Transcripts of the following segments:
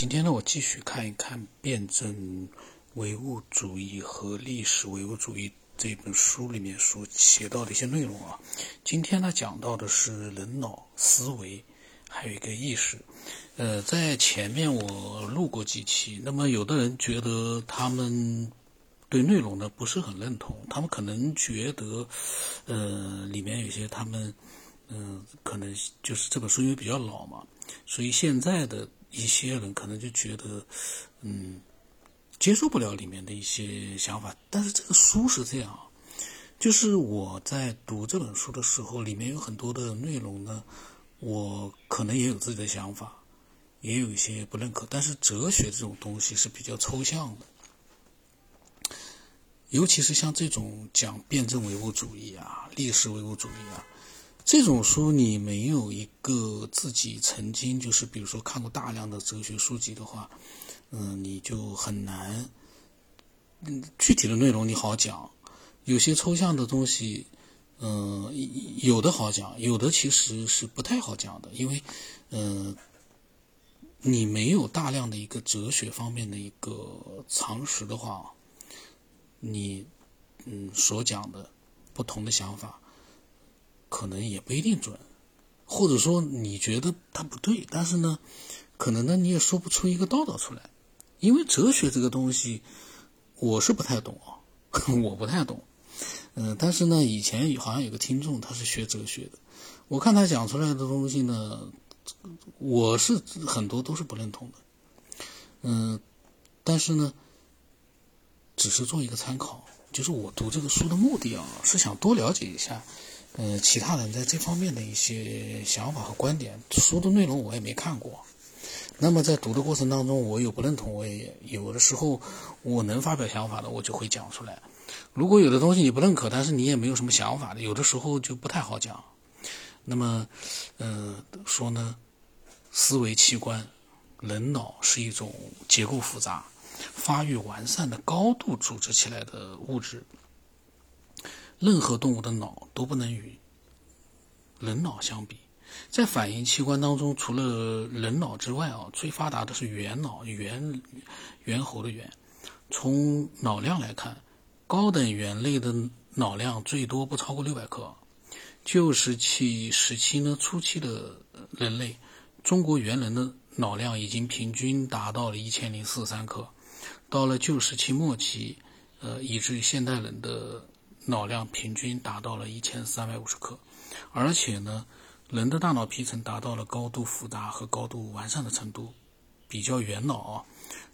今天呢，我继续看一看《辩证唯物主义和历史唯物主义》这本书里面所写到的一些内容啊。今天呢，讲到的是人脑思维，还有一个意识。呃，在前面我录过几期，那么有的人觉得他们对内容呢不是很认同，他们可能觉得，呃，里面有些他们，嗯，可能就是这本书因为比较老嘛，所以现在的。一些人可能就觉得，嗯，接受不了里面的一些想法。但是这个书是这样，就是我在读这本书的时候，里面有很多的内容呢，我可能也有自己的想法，也有一些不认可。但是哲学这种东西是比较抽象的，尤其是像这种讲辩证唯物主义啊、历史唯物主义啊。这种书你没有一个自己曾经就是比如说看过大量的哲学书籍的话，嗯，你就很难，嗯，具体的内容你好讲，有些抽象的东西，嗯，有的好讲，有的其实是不太好讲的，因为，嗯，你没有大量的一个哲学方面的一个常识的话，你，嗯，所讲的不同的想法。可能也不一定准，或者说你觉得它不对，但是呢，可能呢你也说不出一个道道出来，因为哲学这个东西，我是不太懂啊，我不太懂，嗯，但是呢，以前好像有个听众他是学哲学的，我看他讲出来的东西呢，我是很多都是不认同的，嗯，但是呢，只是做一个参考，就是我读这个书的目的啊，是想多了解一下。呃，其他人在这方面的一些想法和观点，书的内容我也没看过。那么在读的过程当中，我有不认同，我也有的时候我能发表想法的，我就会讲出来。如果有的东西你不认可，但是你也没有什么想法的，有的时候就不太好讲。那么，呃，说呢，思维器官，人脑是一种结构复杂、发育完善的高度组织起来的物质。任何动物的脑都不能与人脑相比。在反应器官当中，除了人脑之外啊，最发达的是猿脑，猿猿猴的猿。从脑量来看，高等猿类的脑量最多不超过六百克。旧石器时期呢，初期的人类，中国猿人的脑量已经平均达到了一千零四十三克。到了旧石器末期，呃，以至于现代人的。脑量平均达到了一千三百五十克，而且呢，人的大脑皮层达到了高度复杂和高度完善的程度。比较猿脑啊，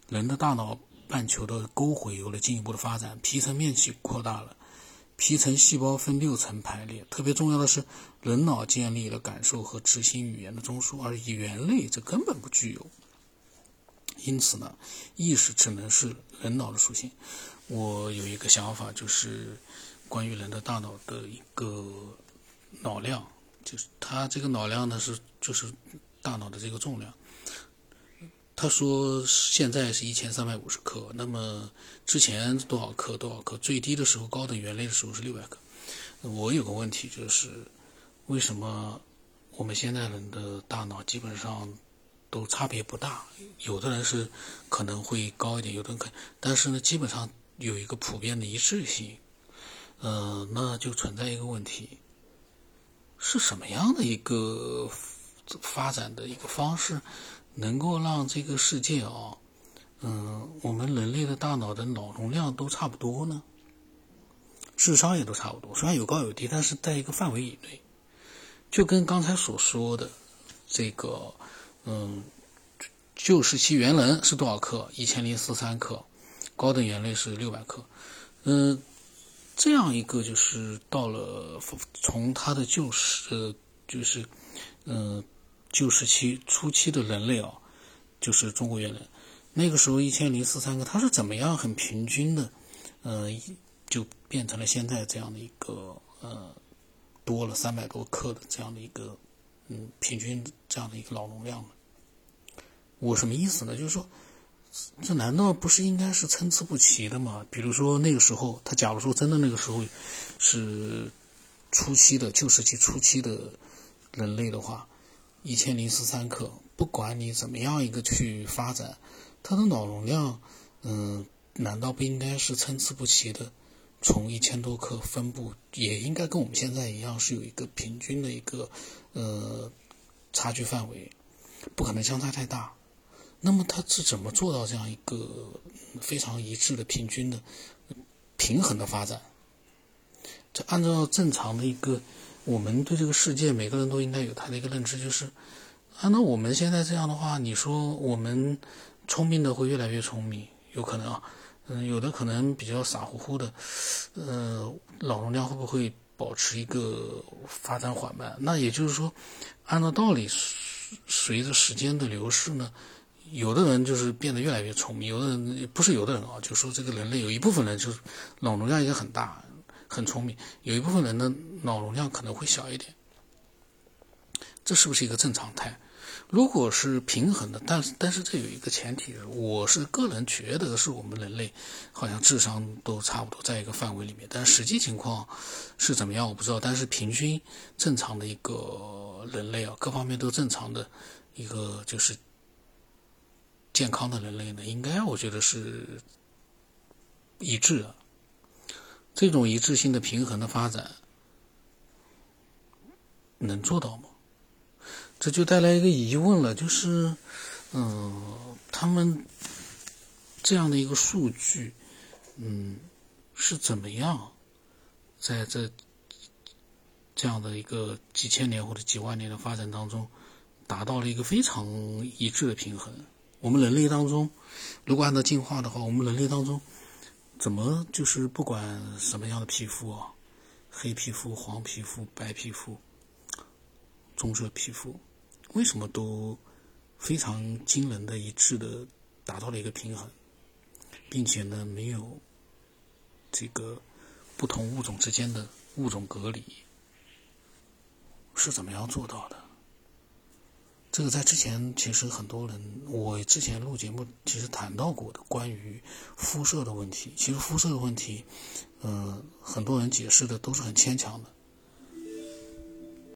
人的大脑半球的沟回有了进一步的发展，皮层面积扩大了，皮层细胞分六层排列。特别重要的是，人脑建立了感受和执行语言的中枢，而猿类这根本不具有。因此呢，意识只能是人脑的属性。我有一个想法，就是。关于人的大脑的一个脑量，就是它这个脑量呢是就是大脑的这个重量。他说现在是一千三百五十克，那么之前多少克多少克？最低的时候高等猿类的时候是六百克。我有个问题就是，为什么我们现在人的大脑基本上都差别不大？有的人是可能会高一点，有的人可，但是呢，基本上有一个普遍的一致性。呃，那就存在一个问题，是什么样的一个发展的一个方式，能够让这个世界啊，嗯，我们人类的大脑的脑容量都差不多呢？智商也都差不多，虽然有高有低，但是在一个范围以内，就跟刚才所说的这个，嗯，旧时期猿人是多少克？一千零四三克，高等猿类是六百克，嗯。这样一个就是到了从他的旧时，呃就是，嗯，旧时期初期的人类啊，就是中国猿人，那个时候一千零四三个，他是怎么样很平均的，呃，就变成了现在这样的一个呃，多了三百多克的这样的一个嗯平均这样的一个脑容量呢？我什么意思呢？就是说。这难道不是应该是参差不齐的吗？比如说那个时候，他假如说真的那个时候是初期的旧石器初期的人类的话，一千零十三克不管你怎么样一个去发展，它的脑容量，嗯，难道不应该是参差不齐的？从一千多克分布，也应该跟我们现在一样，是有一个平均的一个呃差距范围，不可能相差太大。那么它是怎么做到这样一个非常一致的、平均的、平衡的发展？这按照正常的一个，我们对这个世界，每个人都应该有他的一个认知，就是按照我们现在这样的话，你说我们聪明的会越来越聪明，有可能啊。嗯，有的可能比较傻乎乎的，呃，脑容量会不会保持一个发展缓慢？那也就是说，按照道理，随着时间的流逝呢，有的人就是变得越来越聪明，有的人不是有的人啊，就说这个人类有一部分人就是脑容量也很大，很聪明，有一部分人的脑容量可能会小一点，这是不是一个正常态？如果是平衡的，但是但是这有一个前提，我是个人觉得是我们人类好像智商都差不多在一个范围里面，但实际情况是怎么样我不知道。但是平均正常的一个人类啊，各方面都正常的一个就是健康的人类呢，应该我觉得是一致的。这种一致性的平衡的发展能做到吗？这就带来一个疑问了，就是，嗯，他们这样的一个数据，嗯，是怎么样在这这样的一个几千年或者几万年的发展当中，达到了一个非常一致的平衡？我们人类当中，如果按照进化的话，我们人类当中怎么就是不管什么样的皮肤啊，黑皮肤、黄皮肤、白皮肤。棕色皮肤，为什么都非常惊人的一致的达到了一个平衡，并且呢没有这个不同物种之间的物种隔离，是怎么样做到的？这个在之前其实很多人，我之前录节目其实谈到过的关于肤色的问题。其实肤色的问题，嗯，很多人解释的都是很牵强的。